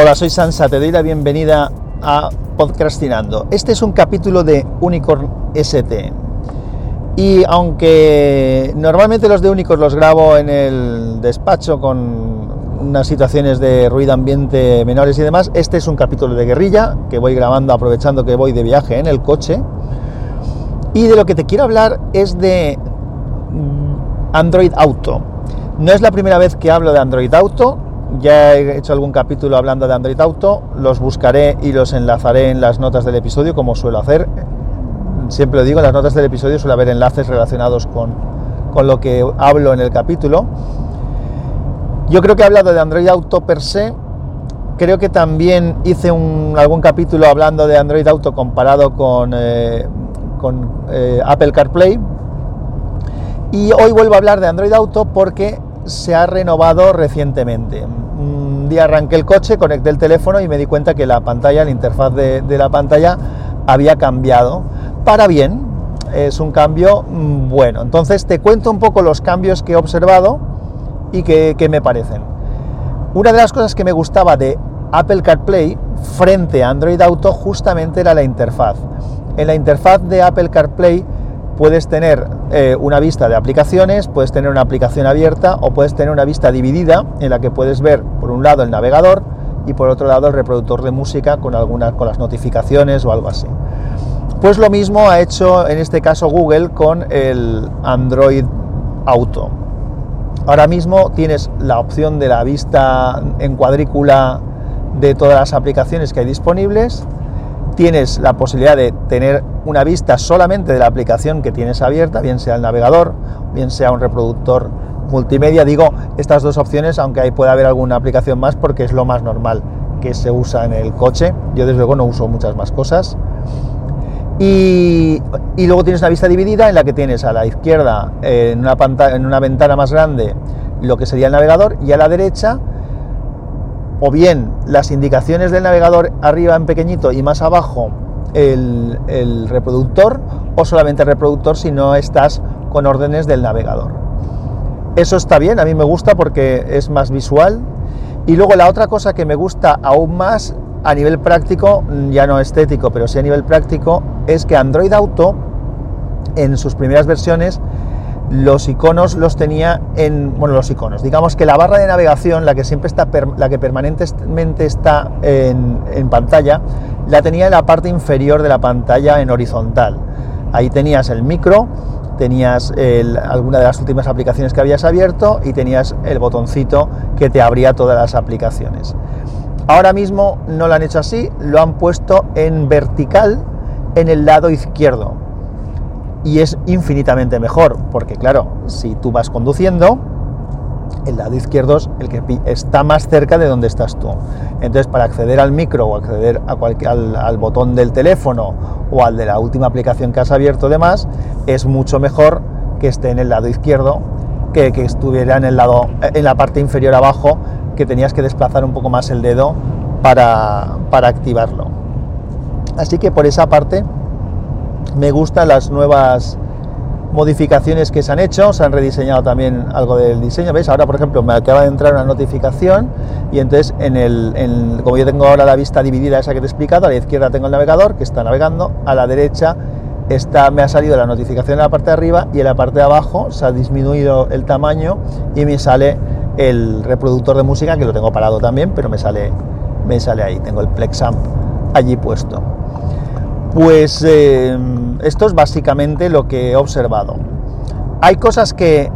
Hola, soy Sansa, te doy la bienvenida a Podcastinando. Este es un capítulo de Unicorn ST. Y aunque normalmente los de Unicorn los grabo en el despacho con unas situaciones de ruido ambiente menores y demás, este es un capítulo de guerrilla que voy grabando aprovechando que voy de viaje en el coche. Y de lo que te quiero hablar es de Android Auto. No es la primera vez que hablo de Android Auto, ya he hecho algún capítulo hablando de Android Auto, los buscaré y los enlazaré en las notas del episodio, como suelo hacer. Siempre lo digo, en las notas del episodio suele haber enlaces relacionados con, con lo que hablo en el capítulo. Yo creo que he hablado de Android Auto per se. Creo que también hice algún capítulo hablando de Android Auto comparado con, eh, con eh, Apple CarPlay. Y hoy vuelvo a hablar de Android Auto porque se ha renovado recientemente. Un día arranqué el coche, conecté el teléfono y me di cuenta que la pantalla, la interfaz de, la pantalla había cambiado. Para bien, es un cambio mm, bueno. Entonces te cuento un poco los cambios que he observado y que, que me parecen. Una de las cosas que me gustaba de Apple CarPlay frente a Android Auto justamente era la interfaz. En la interfaz de Apple CarPlay puedes tener eh, una vista de aplicaciones, puedes tener una aplicación abierta o puedes tener una vista dividida en la que puedes ver por un lado el navegador y por otro lado el reproductor de música con algunas con las notificaciones o algo así. Pues lo mismo ha hecho en este caso Google con el Android Auto. Ahora mismo tienes la opción de la vista en cuadrícula de todas las aplicaciones que hay disponibles tienes la posibilidad de tener una vista solamente de la aplicación que tienes abierta, bien sea el navegador, bien sea un reproductor multimedia. Digo estas dos opciones, aunque ahí puede haber alguna aplicación más porque es lo más normal que se usa en el coche. Yo desde luego no uso muchas más cosas. Y, luego tienes una vista dividida en la que tienes a la izquierda en una, pantalla, en una ventana más grande lo que sería el navegador y a la derecha o bien las indicaciones del navegador arriba en pequeñito y más abajo el, reproductor o solamente el reproductor si no estás con órdenes del navegador. Eso está bien, a mí me gusta porque es más visual. Y luego la otra cosa que me gusta aún más a nivel práctico, ya no estético, pero sí a nivel práctico, es que Android Auto en sus primeras versiones los iconos los tenía en, bueno, los iconos, digamos que la barra de navegación, la que siempre está, la que permanentemente está en, pantalla, la tenía en la parte inferior de la pantalla en horizontal. Ahí tenías el micro, tenías alguna de las últimas aplicaciones que habías abierto y tenías el botoncito que te abría todas las aplicaciones. Ahora mismo no lo han hecho así, lo han puesto en vertical en el lado izquierdo y es infinitamente mejor, porque claro, si tú vas conduciendo, el lado izquierdo es el que está más cerca de donde estás tú. Entonces, para acceder al micro o acceder a cualquier, al, botón del teléfono o al de la última aplicación que has abierto, demás, es mucho mejor que esté en el lado izquierdo que que estuviera en el lado, en la parte inferior abajo, que tenías que desplazar un poco más el dedo para, para activarlo. Así que por esa parte me gustan las nuevas modificaciones que se han hecho, se han rediseñado también algo del diseño, ¿veis? Ahora, por ejemplo, me acaba de entrar una notificación y entonces, en el, como yo tengo ahora la vista dividida esa que te he explicado, a la izquierda tengo el navegador que está navegando, a la derecha está, me ha salido la notificación en la parte de arriba y en la parte de abajo se ha disminuido el tamaño y me sale el reproductor de música, que lo tengo parado también, pero me sale, me sale ahí, tengo el Plexamp allí puesto. Pues eh, esto es básicamente lo que he observado. Hay cosas que,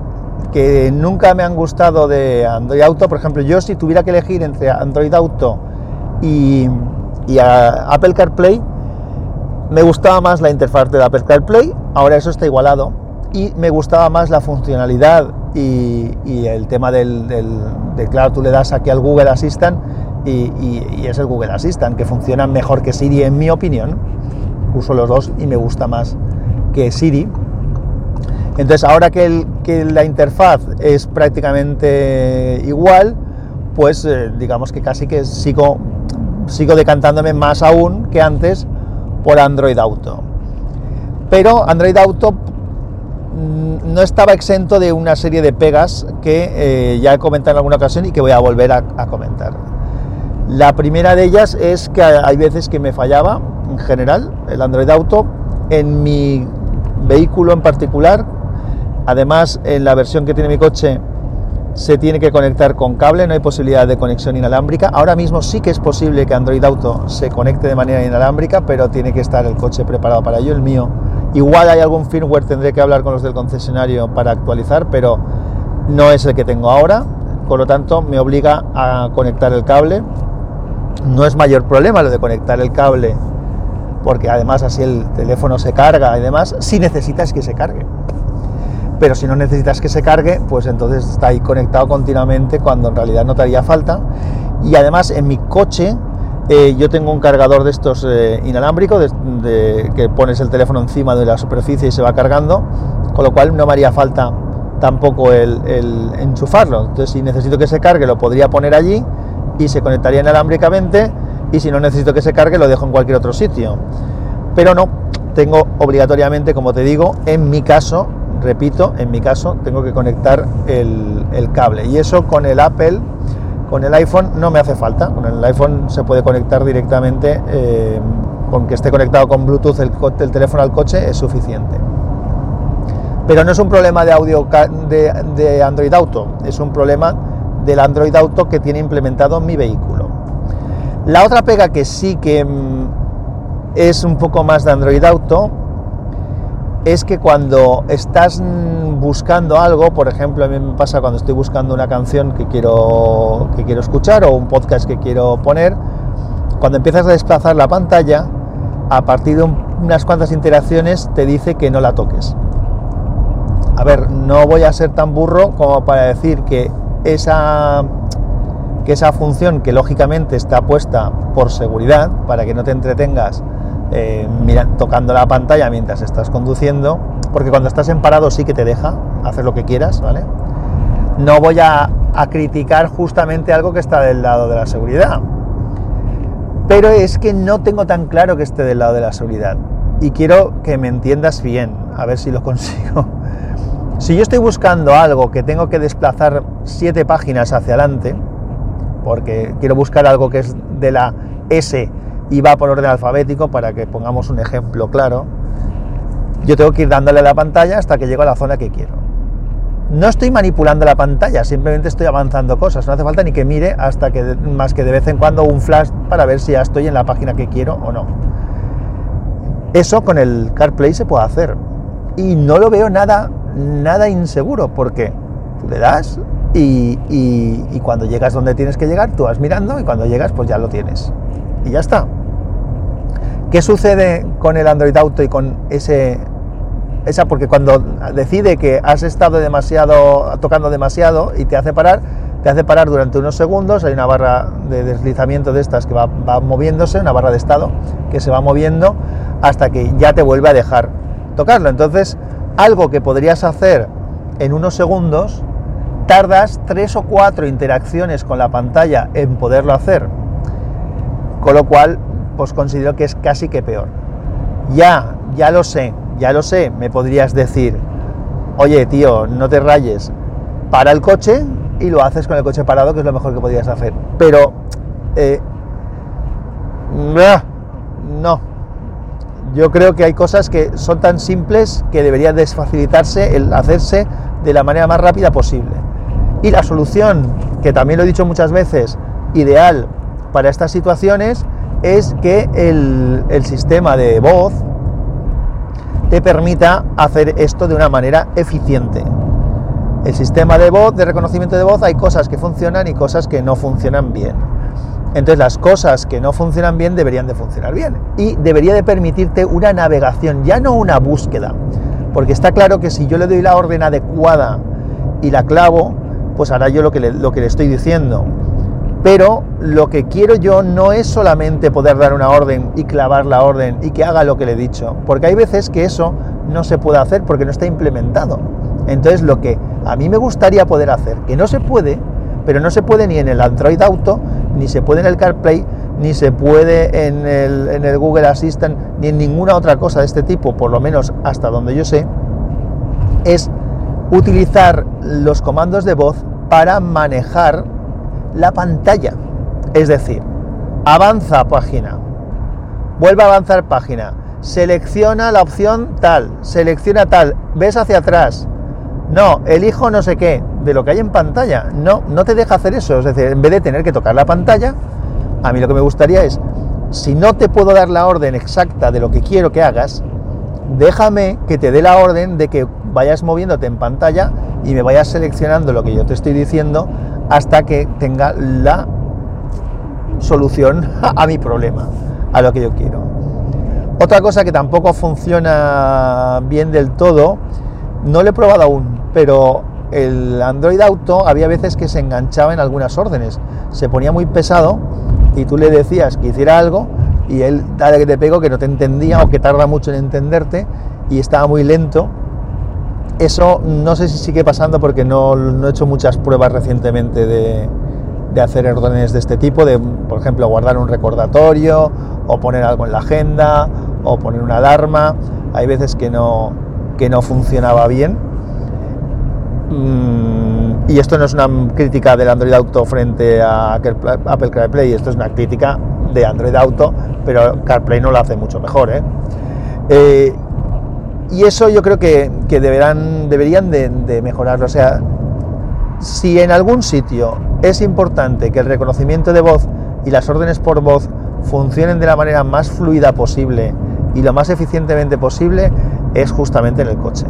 nunca me han gustado de Android Auto. Por ejemplo, yo si tuviera que elegir entre Android Auto y, Apple CarPlay, me gustaba más la interfaz de Apple CarPlay. Ahora eso está igualado. Y me gustaba más la funcionalidad y, el tema del, de, claro, tú le das aquí al Google Assistant y, y es el Google Assistant, que funciona mejor que Siri en mi opinión uso los dos y me gusta más que Siri. Entonces ahora que, la interfaz es prácticamente igual, pues eh, digamos que casi que sigo, decantándome más aún que antes por Android Auto. Pero Android Auto mm, no estaba exento de una serie de pegas que eh, ya he comentado en alguna ocasión y que voy a volver a comentar. La primera de ellas es que hay veces que me fallaba, en general, el Android Auto, en mi vehículo en particular. Además, en la versión que tiene mi coche se tiene que conectar con cable, no hay posibilidad de conexión inalámbrica. Ahora mismo sí que es posible que Android Auto se conecte de manera inalámbrica, pero tiene que estar el coche preparado para ello, el mío. Igual hay algún firmware, tendré que hablar con los del concesionario para actualizar, pero no es el que tengo ahora, por lo tanto me obliga a conectar el cable. No es mayor problema lo de conectar el cable, porque además así el teléfono se carga y demás, si necesitas que se cargue pero si no necesitas que se cargue, pues entonces está ahí conectado continuamente cuando en realidad no te haría falta. Y además en mi coche eh, yo tengo un cargador de estos eh, inalámbricos, de, que pones el teléfono encima de la superficie y se va cargando, con lo cual no me haría falta tampoco el, enchufarlo. Entonces si necesito que se cargue lo podría poner allí y se conectaría inalámbricamente y si no necesito que se cargue lo dejo en cualquier otro sitio. Pero no, tengo obligatoriamente, como te digo, en mi caso, repito, en mi caso tengo que conectar el, cable. Y eso con el Apple, con el iPhone no me hace falta. Con el iPhone se puede conectar directamente, eh, con que esté conectado con Bluetooth el, el, teléfono al coche es suficiente. Pero no es un problema de audio de, de Android Auto, es un problema del Android Auto que tiene implementado mi vehículo. La otra pega que sí que mm, es un poco más de Android Auto es que cuando estás buscando algo, por ejemplo, a mí me pasa cuando estoy buscando una canción que quiero, que quiero escuchar o un podcast que quiero poner, cuando empiezas a desplazar la pantalla, a partir de unas cuantas interacciones te dice que no la toques. A ver, no voy a ser tan burro como para decir que esa, que esa función que lógicamente está puesta por seguridad, para que no te entretengas eh, tocando la pantalla mientras estás conduciendo, porque cuando estás en parado sí que te deja hacer lo que quieras, ¿vale? No voy a, a criticar justamente algo que está del lado de la seguridad, pero es que no tengo tan claro que esté del lado de la seguridad y quiero que me entiendas bien, a ver si lo consigo. Si yo estoy buscando algo que tengo que desplazar siete páginas hacia adelante, porque quiero buscar algo que es de la S y va por orden alfabético para que pongamos un ejemplo claro. Yo tengo que ir dándole la pantalla hasta que llego a la zona que quiero. No estoy manipulando la pantalla, simplemente estoy avanzando cosas. No hace falta ni que mire hasta que más que de vez en cuando un flash para ver si ya estoy en la página que quiero o no. Eso con el CarPlay se puede hacer. Y no lo veo nada, nada inseguro, porque tú le das y, cuando llegas donde tienes que llegar, tú vas mirando y cuando llegas, pues ya lo tienes. Y ya está. ¿Qué sucede con el Android Auto y con ese esa porque cuando decide que has estado demasiado tocando demasiado y te hace parar, te hace parar durante unos segundos, hay una barra de deslizamiento de estas que va, va, moviéndose, una barra de estado que se va moviendo hasta que ya te vuelve a dejar tocarlo. Entonces, algo que podrías hacer en unos segundos, tardas tres o cuatro interacciones con la pantalla en poderlo hacer. Con lo cual, pues considero que es casi que peor. Ya, ya lo sé, ya lo sé, me podrías decir, oye tío, no te rayes, para el coche y lo haces con el coche parado, que es lo mejor que podrías hacer. Pero, eh, no, yo creo que hay cosas que son tan simples que debería desfacilitarse el hacerse de la manera más rápida posible. Y la solución, que también lo he dicho muchas veces, ideal para estas situaciones, es que el, sistema de voz te permita hacer esto de una manera eficiente. El sistema de voz, de reconocimiento de voz, hay cosas que funcionan y cosas que no funcionan bien. Entonces las cosas que no funcionan bien deberían de funcionar bien. Y debería de permitirte una navegación, ya no una búsqueda. Porque está claro que si yo le doy la orden adecuada y la clavo, pues hará yo lo que lo que le estoy diciendo. Pero lo que quiero yo no es solamente poder dar una orden y clavar la orden y que haga lo que le he dicho, porque hay veces que eso no se puede hacer porque no está implementado. Entonces lo que a mí me gustaría poder hacer, que no se puede, pero no se puede ni en el Android Auto, ni se puede en el CarPlay, ni se puede el, en el Google Assistant, ni en ninguna otra cosa de este tipo, por lo menos hasta donde yo sé, es utilizar los comandos de voz para manejar la pantalla. Es decir, avanza página, vuelve a avanzar página, selecciona la opción tal, selecciona tal, ves hacia atrás, no, elijo no sé qué, de lo que hay en pantalla, no, no te deja hacer eso, es decir, en vez de tener que tocar la pantalla, a mí lo que me gustaría es, si no te puedo dar la orden exacta de lo que quiero que hagas, déjame que te dé la orden de que vayas moviéndote en pantalla y me vayas seleccionando lo que yo te estoy diciendo hasta que tenga la solución a mi problema, a lo que yo quiero. Otra cosa que tampoco funciona bien del todo, no lo he probado aún, pero el Android Auto había veces que se enganchaba en algunas órdenes, se ponía muy pesado y tú le decías que hiciera algo y él, dale que te pego, que no te entendía o que tarda mucho en entenderte y estaba muy lento. Eso no sé si sigue pasando porque no, he hecho muchas pruebas recientemente de, hacer órdenes de este tipo, de por ejemplo guardar un recordatorio o poner algo en la agenda o poner una alarma. Hay veces que no, que no funcionaba bien. Mm, y esto no es una crítica del Android Auto frente a Apple CarPlay, esto es una crítica de Android Auto, pero CarPlay no lo hace mucho mejor. ¿eh? Eh, y eso yo creo que, deberán, deberían de, mejorarlo. O sea, si en algún sitio es importante que el reconocimiento de voz y las órdenes por voz funcionen de la manera más fluida posible y lo más eficientemente posible, es justamente en el coche.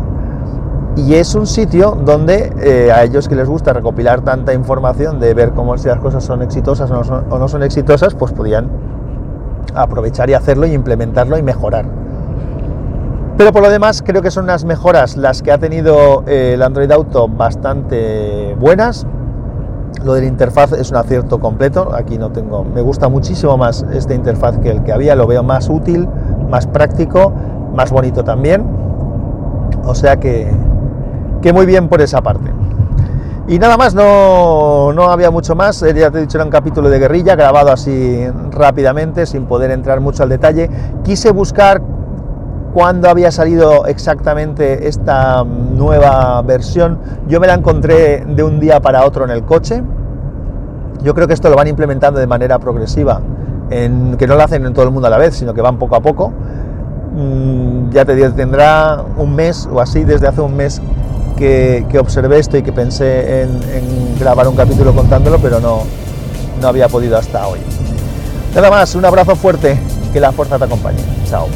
Y es un sitio donde eh, a ellos que les gusta recopilar tanta información de ver cómo si las cosas son exitosas o no son, o no son exitosas, pues podían aprovechar y hacerlo y implementarlo y mejorar. Pero por lo demás creo que son unas mejoras las que ha tenido eh, el Android Auto bastante buenas. Lo de la interfaz es un acierto completo. Aquí no tengo. Me gusta muchísimo más esta interfaz que el que había. Lo veo más útil, más práctico, más bonito también. O sea que, que muy bien por esa parte. Y nada más, no, no, había mucho más. Eh, ya te he dicho, era un capítulo de guerrilla grabado así rápidamente, sin poder entrar mucho al detalle. Quise buscar cuándo había salido exactamente esta nueva versión. Yo me la encontré de un día para otro en el coche. Yo creo que esto lo van implementando de manera progresiva, en, que no lo hacen en todo el mundo a la vez, sino que van poco a poco. Mm, ya te tendrá un mes o así, desde hace un mes que, observé esto y que pensé en, grabar un capítulo contándolo, pero no, no había podido hasta hoy. Nada más, un abrazo fuerte, que la fuerza te acompañe. Chao.